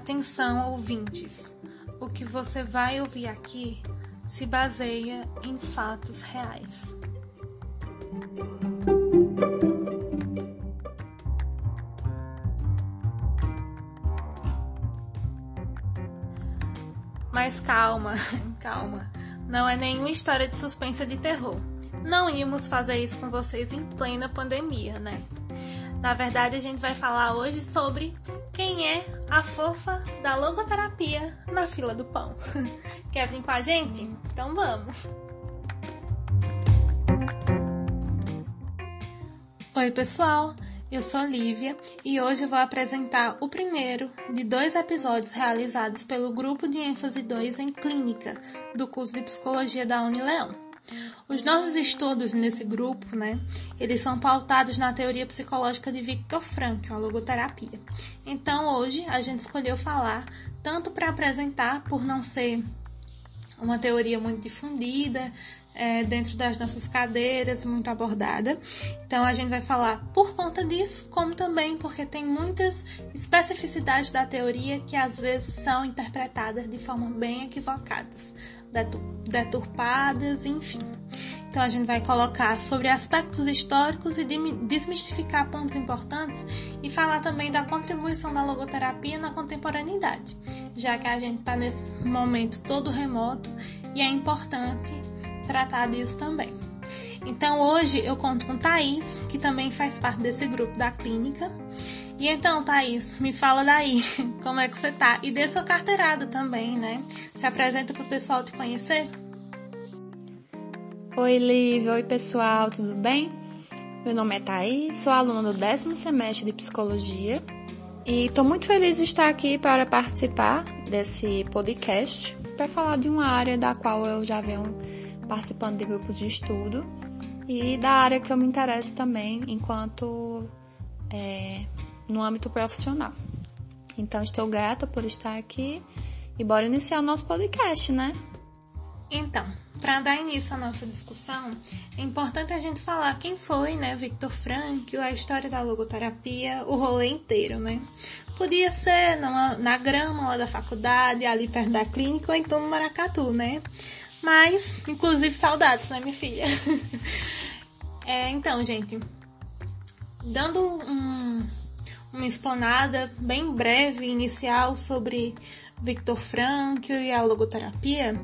Atenção, ouvintes. O que você vai ouvir aqui se baseia em fatos reais. Mas calma, calma. Não é nenhuma história de suspense de terror. Não íamos fazer isso com vocês em plena pandemia, né? Na verdade, a gente vai falar hoje sobre quem é a fofa da logoterapia na fila do pão. Quer vir com a gente? Então vamos! Oi, pessoal! Eu sou Lívia e hoje vou apresentar o primeiro de dois episódios realizados pelo Grupo de ênfase 2 em Clínica do curso de Psicologia da Unileão. Os nossos estudos nesse grupo, né, eles são pautados na teoria psicológica de Viktor Frankl, a logoterapia. Então, hoje a gente escolheu falar tanto para apresentar, por não ser uma teoria muito difundida é, dentro das nossas cadeiras, muito abordada. Então a gente vai falar por conta disso, como também porque tem muitas especificidades da teoria que às vezes são interpretadas de forma bem equivocadas deturpadas, enfim. Então a gente vai colocar sobre aspectos históricos e desmistificar pontos importantes e falar também da contribuição da logoterapia na contemporaneidade, já que a gente está nesse momento todo remoto e é importante tratar disso também. Então hoje eu conto com Thaís, que também faz parte desse grupo da clínica, e então, Thaís, me fala daí, como é que você tá? E dê sua carteirada também, né? Se apresenta pro pessoal te conhecer. Oi, Lívia. Oi, pessoal, tudo bem? Meu nome é Thaís, sou aluna do décimo semestre de Psicologia e estou muito feliz de estar aqui para participar desse podcast para falar de uma área da qual eu já venho participando de grupos de estudo e da área que eu me interesso também enquanto é, no âmbito profissional. Então, estou grata por estar aqui e bora iniciar o nosso podcast, né? Então, para dar início à nossa discussão, é importante a gente falar quem foi, né, Victor Frankl, a história da logoterapia, o rolê inteiro, né? Podia ser numa, na grama lá da faculdade, ali perto da clínica, ou então no Maracatu, né? Mas, inclusive, saudades, né, minha filha? é, então, gente, dando um, uma explanada bem breve, inicial, sobre Victor Frankl e a logoterapia.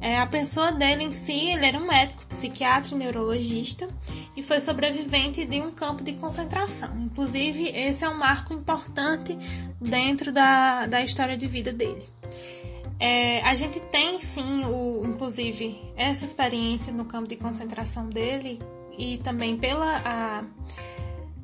É, a pessoa dele em si, ele era um médico, psiquiatra e neurologista e foi sobrevivente de um campo de concentração. Inclusive, esse é um marco importante dentro da, da história de vida dele. É, a gente tem sim, o, inclusive, essa experiência no campo de concentração dele e também pela a,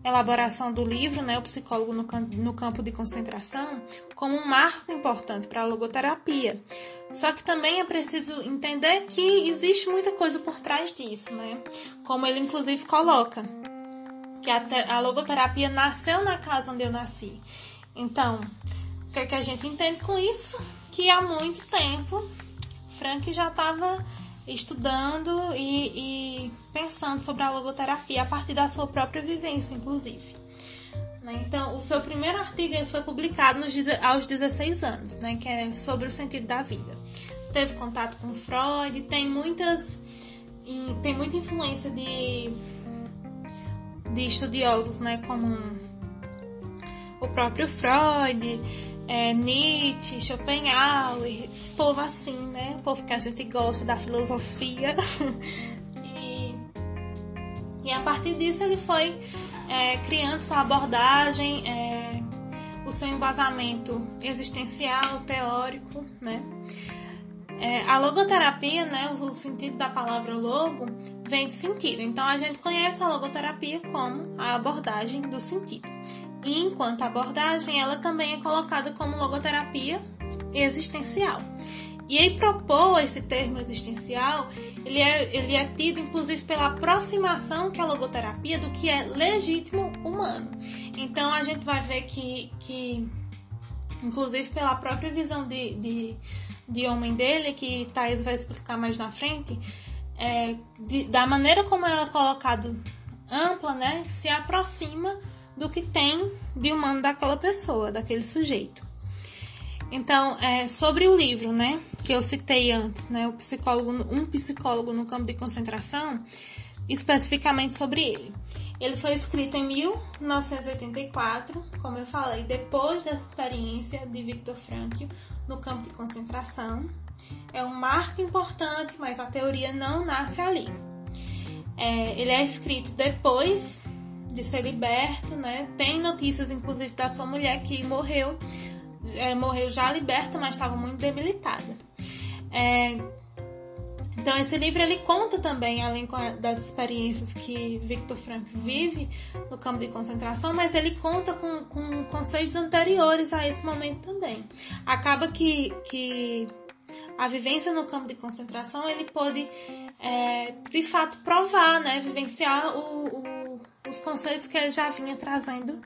elaboração do livro, né, o psicólogo no, no campo de concentração, como um marco importante para a logoterapia. Só que também é preciso entender que existe muita coisa por trás disso, né? Como ele inclusive coloca, que a, a logoterapia nasceu na casa onde eu nasci. Então, o que, é que a gente entende com isso? Que há muito tempo Frank já estava estudando e, e, pensando sobre a logoterapia a partir da sua própria vivência, inclusive. Né? Então, o seu primeiro artigo foi publicado nos, aos 16 anos, né? que é sobre o sentido da vida. Teve contato com Freud, tem muitas tem muita influência de, de estudiosos, né, como o próprio Freud, é, Nietzsche, Schopenhauer, povo assim, né? O povo que a gente gosta da filosofia. e, e a partir disso ele foi é, criando sua abordagem, é, o seu embasamento existencial, teórico, né? É, a logoterapia, né, o sentido da palavra logo, vem de sentido. Então a gente conhece a logoterapia como a abordagem do sentido. E enquanto abordagem, ela também é colocada como logoterapia existencial. E aí propor esse termo existencial, ele é, ele é tido inclusive pela aproximação que é a logoterapia do que é legítimo humano. Então a gente vai ver que, que inclusive pela própria visão de, de, de homem dele, que Thais vai explicar mais na frente, é, de, da maneira como ela é colocado ampla, né, se aproxima do que tem de humano daquela pessoa, daquele sujeito. Então, é, sobre o livro, né, que eu citei antes, né, o psicólogo, um psicólogo no campo de concentração, especificamente sobre ele. Ele foi escrito em 1984, como eu falei, depois dessa experiência de Viktor Frankl no campo de concentração. É um marco importante, mas a teoria não nasce ali. É, ele é escrito depois de ser liberto, né? Tem notícias, inclusive, da sua mulher que morreu é, morreu já liberta, mas estava muito debilitada. É, então esse livro ele conta também, além das experiências que Victor Frank vive no campo de concentração, mas ele conta com, com conceitos anteriores a esse momento também. Acaba que, que a vivência no campo de concentração ele pôde é, de fato provar, né, vivenciar o, o, os conceitos que ele já vinha trazendo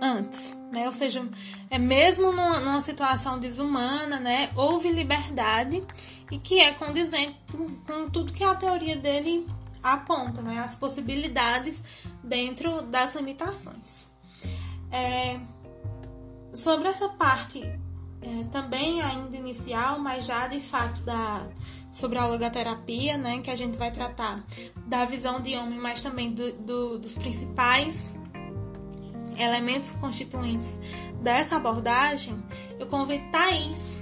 antes, né? Ou seja, é mesmo numa, numa situação desumana, né, houve liberdade e que é condizente com tudo que a teoria dele aponta, né, as possibilidades dentro das limitações. É, sobre essa parte é, também ainda inicial, mas já de fato da sobre a logoterapia, né, que a gente vai tratar da visão de homem, mas também do, do, dos principais elementos constituintes dessa abordagem, eu convido Thaís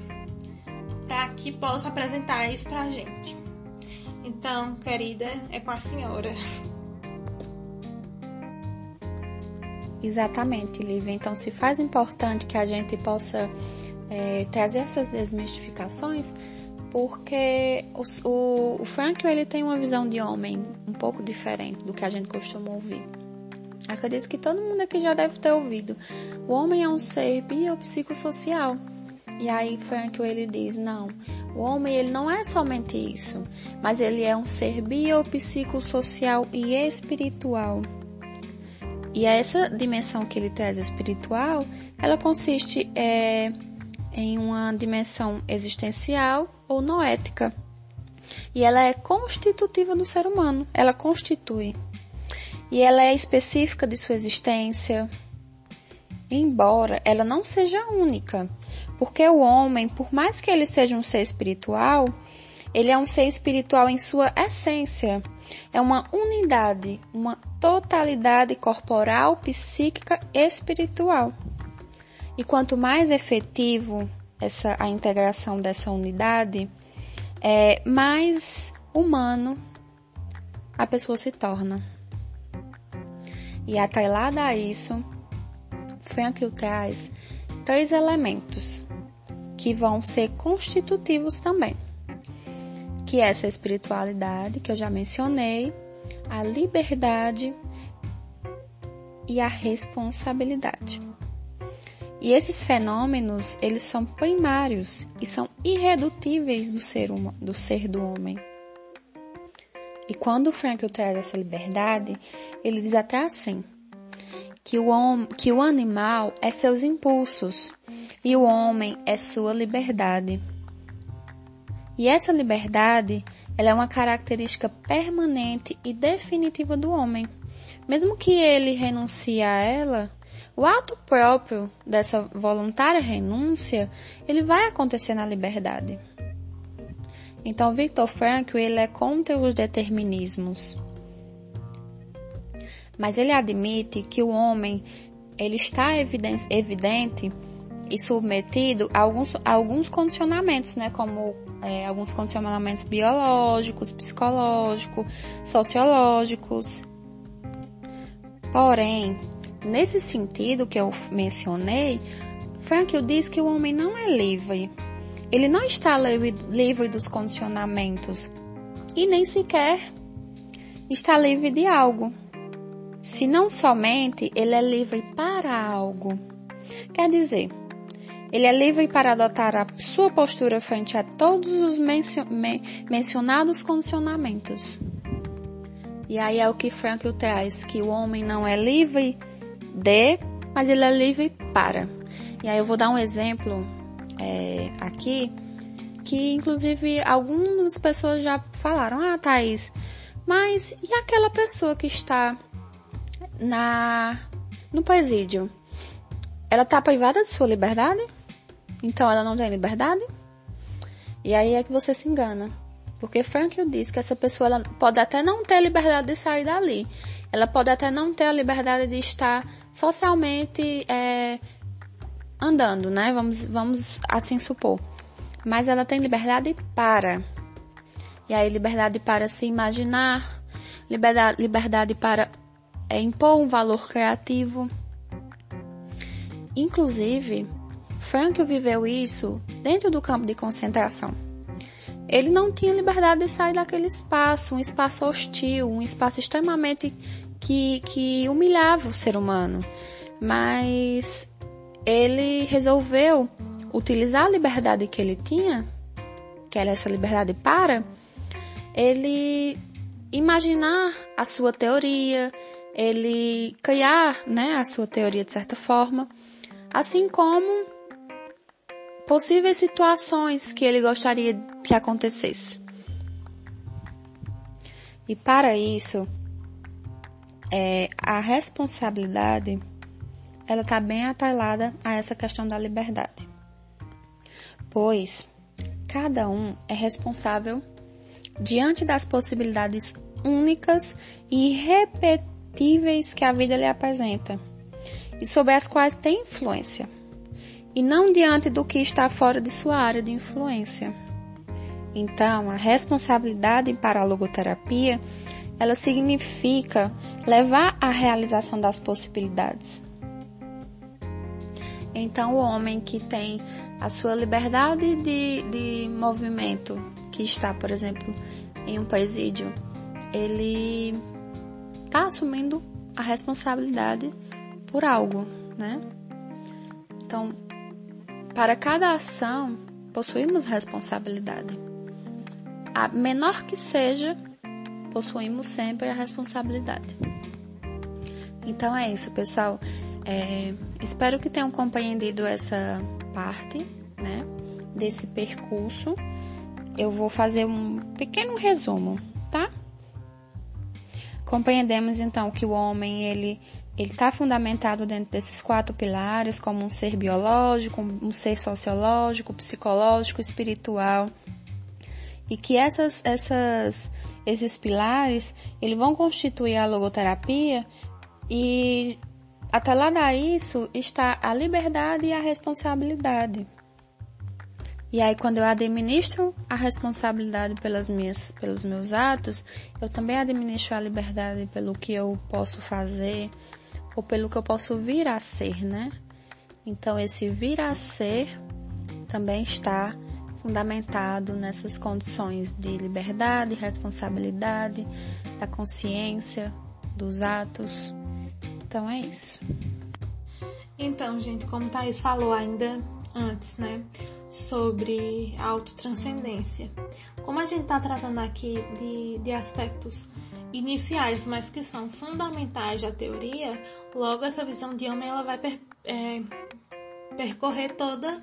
para que possa apresentar isso para a gente. Então, querida, é com a senhora. Exatamente, Lívia. Então, se faz importante que a gente possa é, trazer essas desmistificações, porque o, o, o Frank ele tem uma visão de homem um pouco diferente do que a gente costuma ouvir. Acredito que todo mundo aqui já deve ter ouvido. O homem é um ser biopsicossocial. E aí Frank ele diz, não, o homem ele não é somente isso, mas ele é um ser biopsicossocial e espiritual. E essa dimensão que ele traz espiritual, ela consiste é, em uma dimensão existencial ou noética. E ela é constitutiva do ser humano, ela constitui. E ela é específica de sua existência, embora ela não seja única, porque o homem, por mais que ele seja um ser espiritual, ele é um ser espiritual em sua essência. É uma unidade, uma totalidade corporal, psíquica e espiritual. E quanto mais efetivo essa a integração dessa unidade, é, mais humano a pessoa se torna. E atrelada a isso, Frank traz três elementos que vão ser constitutivos também, que é essa espiritualidade que eu já mencionei, a liberdade e a responsabilidade. E esses fenômenos, eles são primários e são irredutíveis do ser, uma, do, ser do homem. E quando Frankl traz essa liberdade, ele diz até assim, que o, que o animal é seus impulsos e o homem é sua liberdade. E essa liberdade, ela é uma característica permanente e definitiva do homem. Mesmo que ele renuncie a ela, o ato próprio dessa voluntária renúncia, ele vai acontecer na liberdade. Então, Viktor Frankl, ele é contra os determinismos. Mas ele admite que o homem, ele está evidente, evidente e submetido a alguns, a alguns condicionamentos, né? Como é, alguns condicionamentos biológicos, psicológicos, sociológicos. Porém, Nesse sentido que eu mencionei, Frankl diz que o homem não é livre. Ele não está livre, dos condicionamentos e nem sequer está livre de algo. Se não somente ele é livre para algo. Quer dizer, ele é livre para adotar a sua postura frente a todos os mencionados condicionamentos. E aí é o que Frankl traz, que o homem não é livre de, mas ele é livre para. E aí eu vou dar um exemplo é, aqui, que inclusive algumas pessoas já falaram, ah, Thaís, mas e aquela pessoa que está na no presídio? Ela está privada de sua liberdade? Então ela não tem liberdade? E aí é que você se engana. Porque Frankl diz que essa pessoa pode até não ter liberdade de sair dali. Ela pode até não ter a liberdade de estar socialmente é, andando, né? Vamos, vamos assim supor. Mas ela tem liberdade para. E aí, liberdade para se imaginar, liberdade, liberdade para é, impor um valor criativo. Inclusive, Frank viveu isso dentro do campo de concentração. Ele não tinha liberdade de sair daquele espaço, um espaço hostil, um espaço extremamente que, que humilhava o ser humano. Mas ele resolveu utilizar a liberdade que ele tinha, que era essa liberdade para, ele imaginar a sua teoria, ele criar né, a sua teoria de certa forma, assim como possíveis situações que ele gostaria que acontecesse. E para isso, é, a responsabilidade ela está bem atalhada a essa questão da liberdade, pois cada um é responsável diante das possibilidades únicas e irrepetíveis que a vida lhe apresenta e sobre as quais tem influência, e não diante do que está fora de sua área de influência. Então, a responsabilidade para a logoterapia, ela significa levar à realização das possibilidades. Então, o homem que tem a sua liberdade de, de movimento, que está, por exemplo, em um presídio, ele está assumindo a responsabilidade por algo, né? Então, para cada ação, possuímos responsabilidade. A menor que seja, possuímos sempre a responsabilidade. Então é isso, pessoal. É, espero que tenham compreendido essa parte, né, desse percurso. Eu vou fazer um pequeno resumo, tá? Compreendemos então que o homem ele ele está fundamentado dentro desses quatro pilares, como um ser biológico, um ser sociológico, psicológico, espiritual, e que essas, essas, esses pilares, eles vão constituir a logoterapia e atrelada a isso está a liberdade e a responsabilidade. E aí, quando eu administro a responsabilidade pelas minhas, pelos meus atos, eu também administro a liberdade pelo que eu posso fazer ou pelo que eu posso vir a ser, né? Então, esse vir a ser também está fundamentado nessas condições de liberdade, responsabilidade, da consciência, dos atos. Então, é isso. Então, gente, como Thaís falou ainda antes, né? sobre autotranscendência. Como a gente está tratando aqui de, de aspectos iniciais, mas que são fundamentais da teoria, logo essa visão de homem ela vai per, é, percorrer toda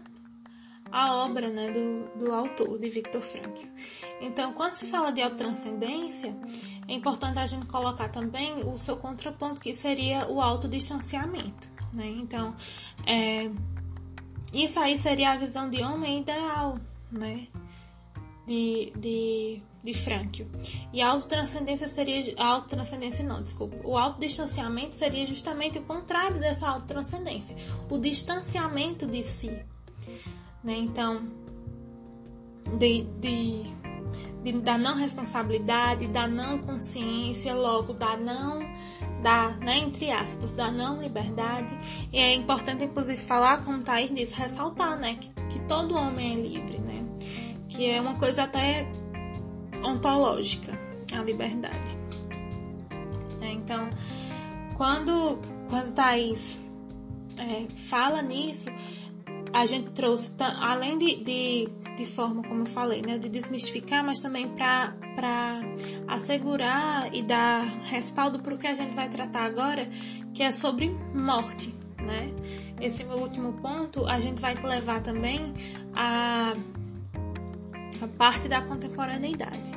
a obra né, do, do autor, de Viktor Frankl. Então, quando se fala de autotranscendência, é importante a gente colocar também o seu contraponto, que seria o autodistanciamento. Né? Então, é, isso aí seria a visão de homem ideal, né? De, de, de Frankl. E a autotranscendência seria. A autotranscendência não, desculpa. O autodistanciamento seria justamente o contrário dessa autotranscendência. O distanciamento de si. Né? Então, de, de, da não responsabilidade, da não consciência, logo da não da, né, entre aspas, da não liberdade. E é importante, inclusive, falar, como Thaís disse, ressaltar, né, que, que todo homem é livre, né? Que é uma coisa até ontológica, a liberdade. É, então, quando, quando Thaís é, fala nisso, a gente trouxe, além de, de, de forma, como eu falei, né, de desmistificar, mas também para assegurar e dar respaldo para o que a gente vai tratar agora, que é sobre morte, né? Esse último ponto, a gente vai levar também a, a parte da contemporaneidade.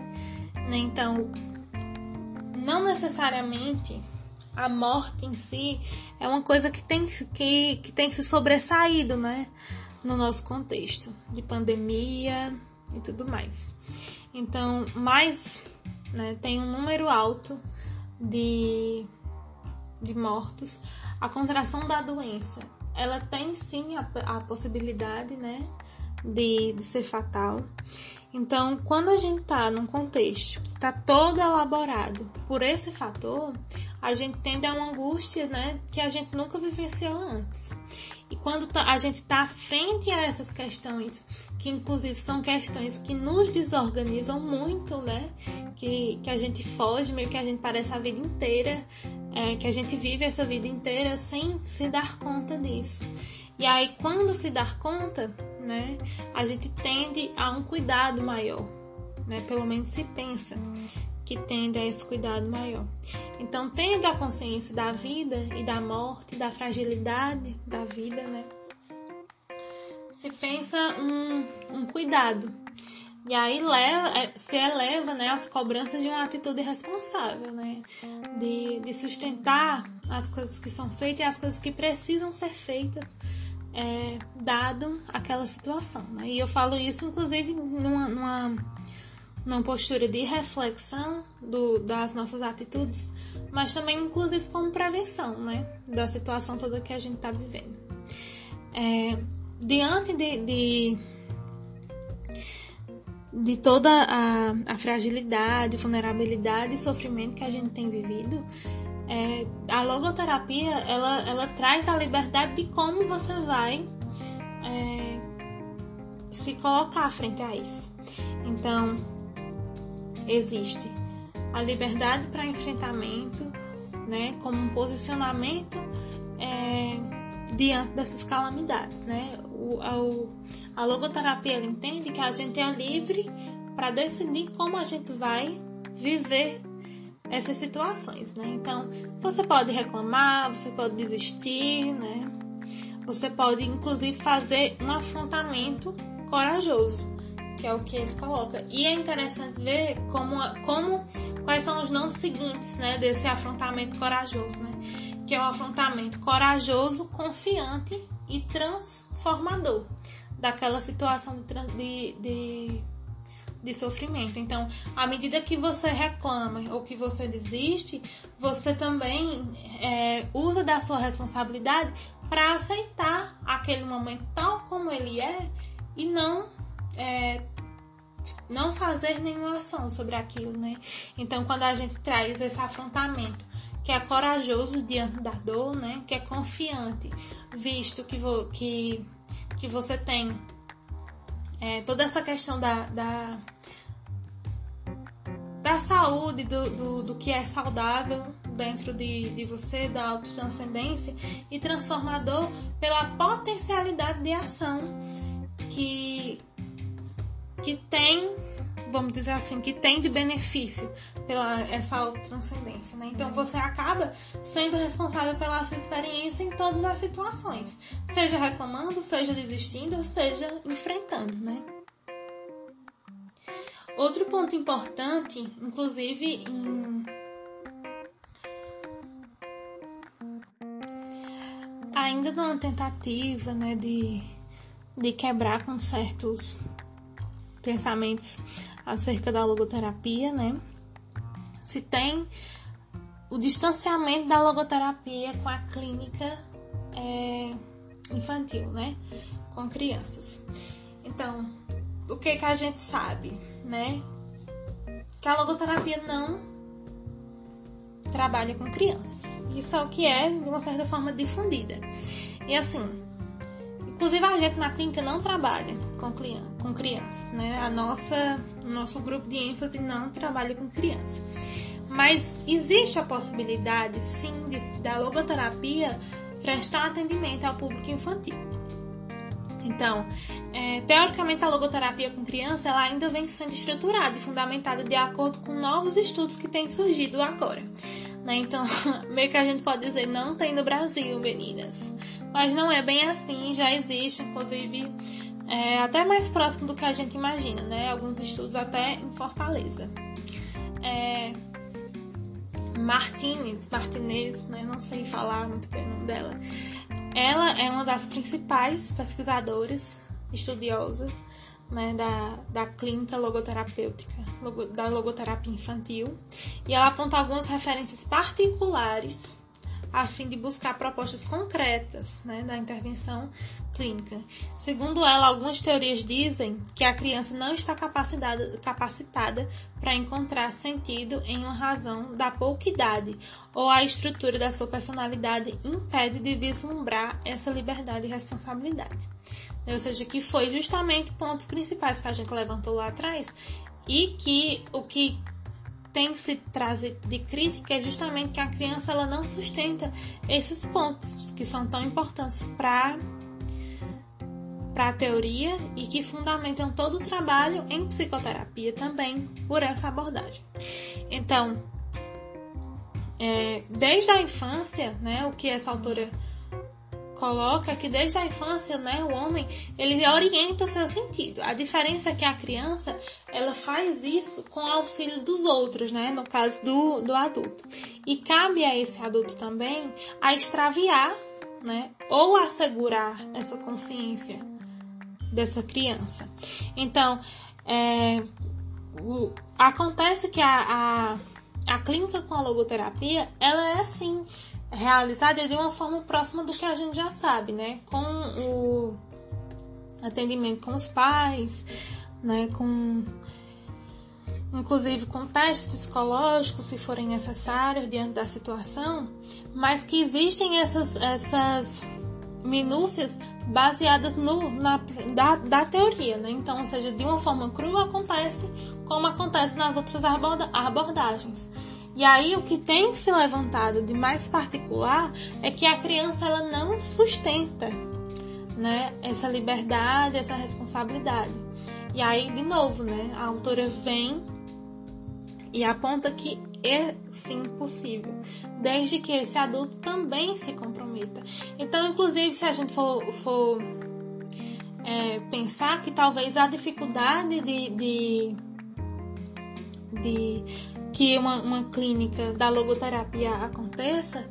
Né? Então, não necessariamente a morte em si é uma coisa que tem, que, que tem se sobressaído, né? no nosso contexto de pandemia e tudo mais. Então, mais né, tem um número alto de, de mortos. A contração da doença, ela tem sim a, a possibilidade, né, de, de ser fatal. Então, quando a gente está num contexto que está todo elaborado por esse fator, a gente tende a uma angústia, né, que a gente nunca vivenciou antes. E quando tá, a gente está frente a essas questões, que inclusive são questões que nos desorganizam muito, né, que, que a gente foge, meio que a gente parece a vida inteira, é, que a gente vive essa vida inteira sem se dar conta disso. E aí, quando se dar conta, né, a gente tende a um cuidado maior, né, pelo menos se pensa que tende a esse cuidado maior. Então, tendo a consciência da vida e da morte, da fragilidade da vida, né, se pensa um, um cuidado. E aí leva, é, se eleva né, as cobranças de uma atitude responsável, né? De, de sustentar as coisas que são feitas e as coisas que precisam ser feitas é, dado aquela situação. Né? E eu falo isso, inclusive, numa, numa, numa postura de reflexão do, das nossas atitudes, mas também, inclusive, como prevenção né? da situação toda que a gente está vivendo. É, diante de, de, de toda a, a fragilidade, vulnerabilidade e sofrimento que a gente tem vivido, é, a logoterapia ela, ela traz a liberdade de como você vai é, se colocar frente a isso. Então, existe a liberdade para enfrentamento, né, como um posicionamento é, diante dessas calamidades, né? O, a, a logoterapia entende que a gente é livre para decidir como a gente vai viver essas situações, né? Então, você pode reclamar, você pode desistir, né? Você pode, inclusive, fazer um afrontamento corajoso, que é o que ele coloca. E é interessante ver como, como quais são os nomes seguintes, né, desse afrontamento corajoso, né? Que é o afrontamento corajoso, confiante e transformador daquela situação de, de de sofrimento. Então, à medida que você reclama ou que você desiste, você também é, usa da sua responsabilidade para aceitar aquele momento tal como ele é e não é, não fazer nenhuma ação sobre aquilo, né? Então, quando a gente traz esse afrontamento, que é corajoso diante da dor, né? Que é confiante, visto que, vo, que, que você tem é, toda essa questão da, da, da saúde, do, do, do, que é saudável dentro de, de você, da autotranscendência e transformador pela potencialidade de ação que, que tem, vamos dizer assim, que tem de benefício pela essa autotranscendência, né? Então você acaba sendo responsável pela sua experiência em todas as situações, seja reclamando, seja desistindo, seja enfrentando, né? Outro ponto importante, inclusive em ainda numa tentativa, né, de, de quebrar com certos pensamentos acerca da logoterapia, né? Se tem o distanciamento da logoterapia com a clínica é, infantil, né? Com crianças. Então, o que que a gente sabe, né? Que a logoterapia não trabalha com crianças. Isso é o que é, de uma certa forma, difundida. E assim, inclusive a gente na clínica não trabalha com, com crianças, né? A nossa, nosso grupo de ênfase não trabalha com crianças. Mas existe a possibilidade, sim, de, da logoterapia prestar atendimento ao público infantil. Então, é, teoricamente a logoterapia com criança ela ainda vem sendo estruturada e fundamentada de acordo com novos estudos que têm surgido agora. Né? Então, meio que a gente pode dizer, não tem no Brasil, meninas. Mas não é bem assim, já existe, inclusive, é, até mais próximo do que a gente imagina, né? Alguns estudos até em Fortaleza. É, Martinez, Martinez, né? Não sei falar muito bem o nome dela ela é uma das principais pesquisadoras estudiosas né, da, da clínica logoterapêutica, logo, da logoterapia infantil, e ela aponta algumas referências particulares a fim de buscar propostas concretas né, da intervenção clínica. Segundo ela, algumas teorias dizem que a criança não está capacitada, capacitada para encontrar sentido em uma razão da pouca idade, ou a estrutura da sua personalidade impede de vislumbrar essa liberdade e responsabilidade. Ou seja, que foi justamente pontos principais que a gente levantou lá atrás e que o que tem se trazer de crítica é justamente que a criança ela não sustenta esses pontos que são tão importantes para para a teoria e que fundamentam todo o trabalho em psicoterapia também por essa abordagem. Então, é, desde a infância, né, o que essa autora coloca que desde a infância, né, o homem, ele orienta o seu sentido. A diferença é que a criança, ela faz isso com auxílio dos outros, né, no caso do, do adulto. E cabe a esse adulto também a extraviar, né, ou assegurar essa consciência dessa criança. Então, é, o, acontece que a, a, a clínica com a logoterapia, ela é assim, realizada de uma forma próxima do que a gente já sabe, né? Com o atendimento com os pais, né? Com inclusive com testes psicológicos, se forem necessários diante da situação, mas que existem essas, essas minúcias baseadas no, na, da, da teoria, né? Então, ou seja, de uma forma crua acontece como acontece nas outras abordagens. E aí o que tem se levantado de mais particular é que a criança ela não sustenta, né, essa liberdade, essa responsabilidade. E aí de novo, né, a autora vem e aponta que é sim possível, desde que esse adulto também se comprometa. Então, inclusive, se a gente for, for é, pensar que talvez a dificuldade de, de, de que uma, uma clínica da logoterapia aconteça,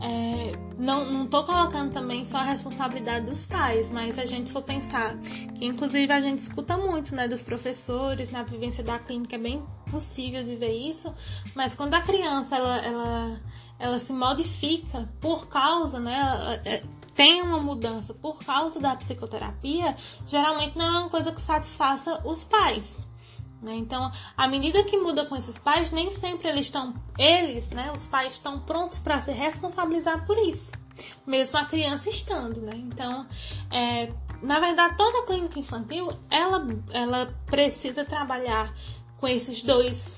é, não estou colocando também só a responsabilidade dos pais, mas a gente for pensar que inclusive a gente escuta muito né, dos professores, na vivência da clínica é bem possível de ver isso, mas quando a criança ela, ela, ela se modifica por causa, né, é, tem uma mudança por causa da psicoterapia, geralmente não é uma coisa que satisfaça os pais. Né? Então, à medida que muda com esses pais, nem sempre eles estão, eles, né, os pais estão prontos para se responsabilizar por isso, mesmo a criança estando, né? Então, é, na verdade, toda clínica infantil, ela, ela precisa trabalhar com esses dois,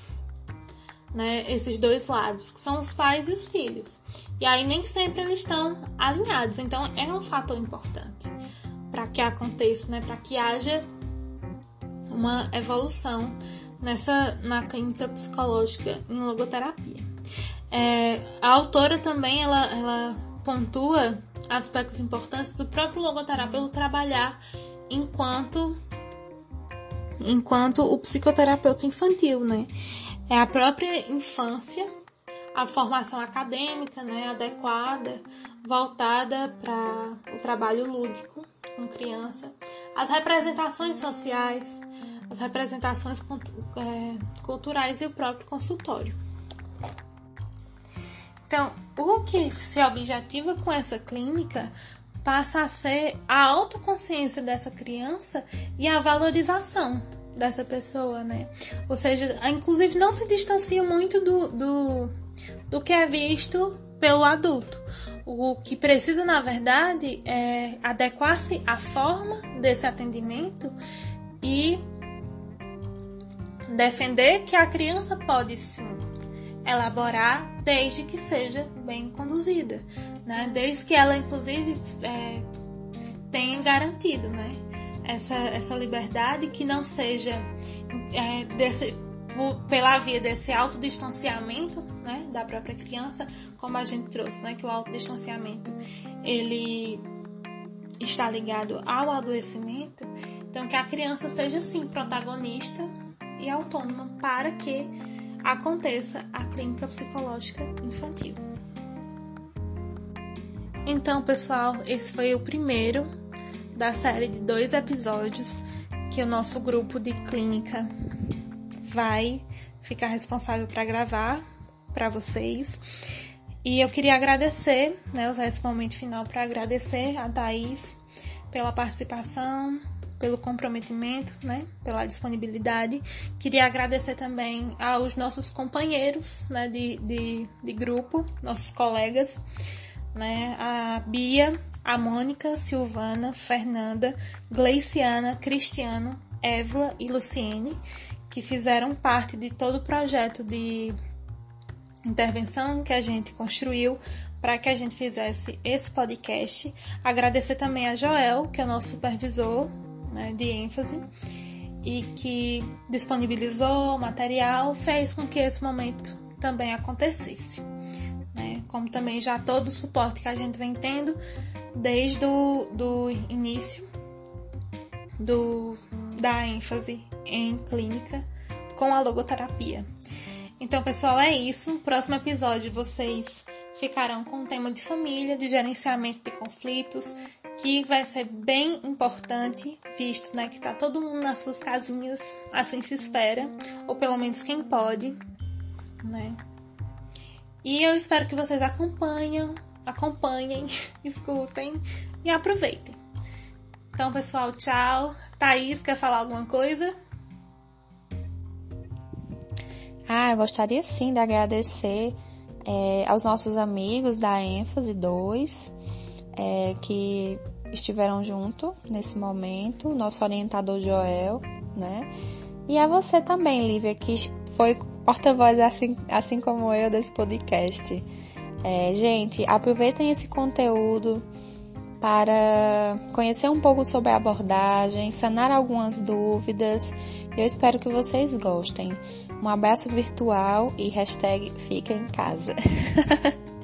né, esses dois lados, que são os pais e os filhos. E aí nem sempre eles estão alinhados, então é um fator importante para que aconteça, né, para que haja uma evolução nessa na clínica psicológica em logoterapia. É, a autora também ela, ela pontua aspectos importantes do próprio logoterapeuta trabalhar enquanto enquanto o psicoterapeuta infantil, né? É a própria infância, a formação acadêmica, né, adequada, voltada para o trabalho lúdico com criança, as representações sociais, as representações é, culturais e o próprio consultório. Então, o que se objetiva com essa clínica passa a ser a autoconsciência dessa criança e a valorização dessa pessoa, né? Ou seja, inclusive não se distancia muito do, do, do que é visto pelo adulto. O que precisa, na verdade, é adequar-se à forma desse atendimento e defender que a criança pode sim elaborar desde que seja bem conduzida, né? Desde que ela, inclusive, é, tenha garantido, né? Essa, essa liberdade que não seja é, desse, pela via desse autodistanciamento né, da própria criança, como a gente trouxe, né, que o autodistanciamento ele está ligado ao adoecimento, então que a criança seja sim protagonista e autônoma para que aconteça a clínica psicológica infantil. Então, pessoal, esse foi o primeiro da série de dois episódios que o nosso grupo de clínica vai ficar responsável para gravar para vocês. E eu queria agradecer, né, usar esse momento final para agradecer a Thaís pela participação, pelo comprometimento, né, pela disponibilidade. Queria agradecer também aos nossos companheiros, né, de, de, de grupo, nossos colegas, né, a Bia, a Mônica, Silvana, Fernanda, Gleiciana, Cristiano, Évla e Luciene, que fizeram parte de todo o projeto de intervenção que a gente construiu para que a gente fizesse esse podcast. Agradecer também a Joel, que é nosso supervisor né, de ênfase e que disponibilizou material, fez com que esse momento também acontecesse. Né? Como também já todo o suporte que a gente vem tendo desde o do início do, da ênfase em clínica com a logoterapia. Então, pessoal, é isso. Próximo episódio vocês ficarão com o tema de família, de gerenciamento de conflitos, que vai ser bem importante, visto né, que tá todo mundo nas suas casinhas, assim se espera, ou pelo menos quem pode, né? E eu espero que vocês acompanhem, acompanhem, escutem e aproveitem. Então, pessoal, tchau. Thaís, quer falar alguma coisa? Ah, eu gostaria sim de agradecer é, aos nossos amigos da ênfase 2, é, que estiveram junto nesse momento, nosso orientador Joel, né? E a você também, Lívia, que foi porta-voz assim, assim como eu desse podcast. É, gente, aproveitem esse conteúdo para conhecer um pouco sobre a abordagem, sanar algumas dúvidas. Eu espero que vocês gostem. Um abraço virtual e hashtag fica em casa.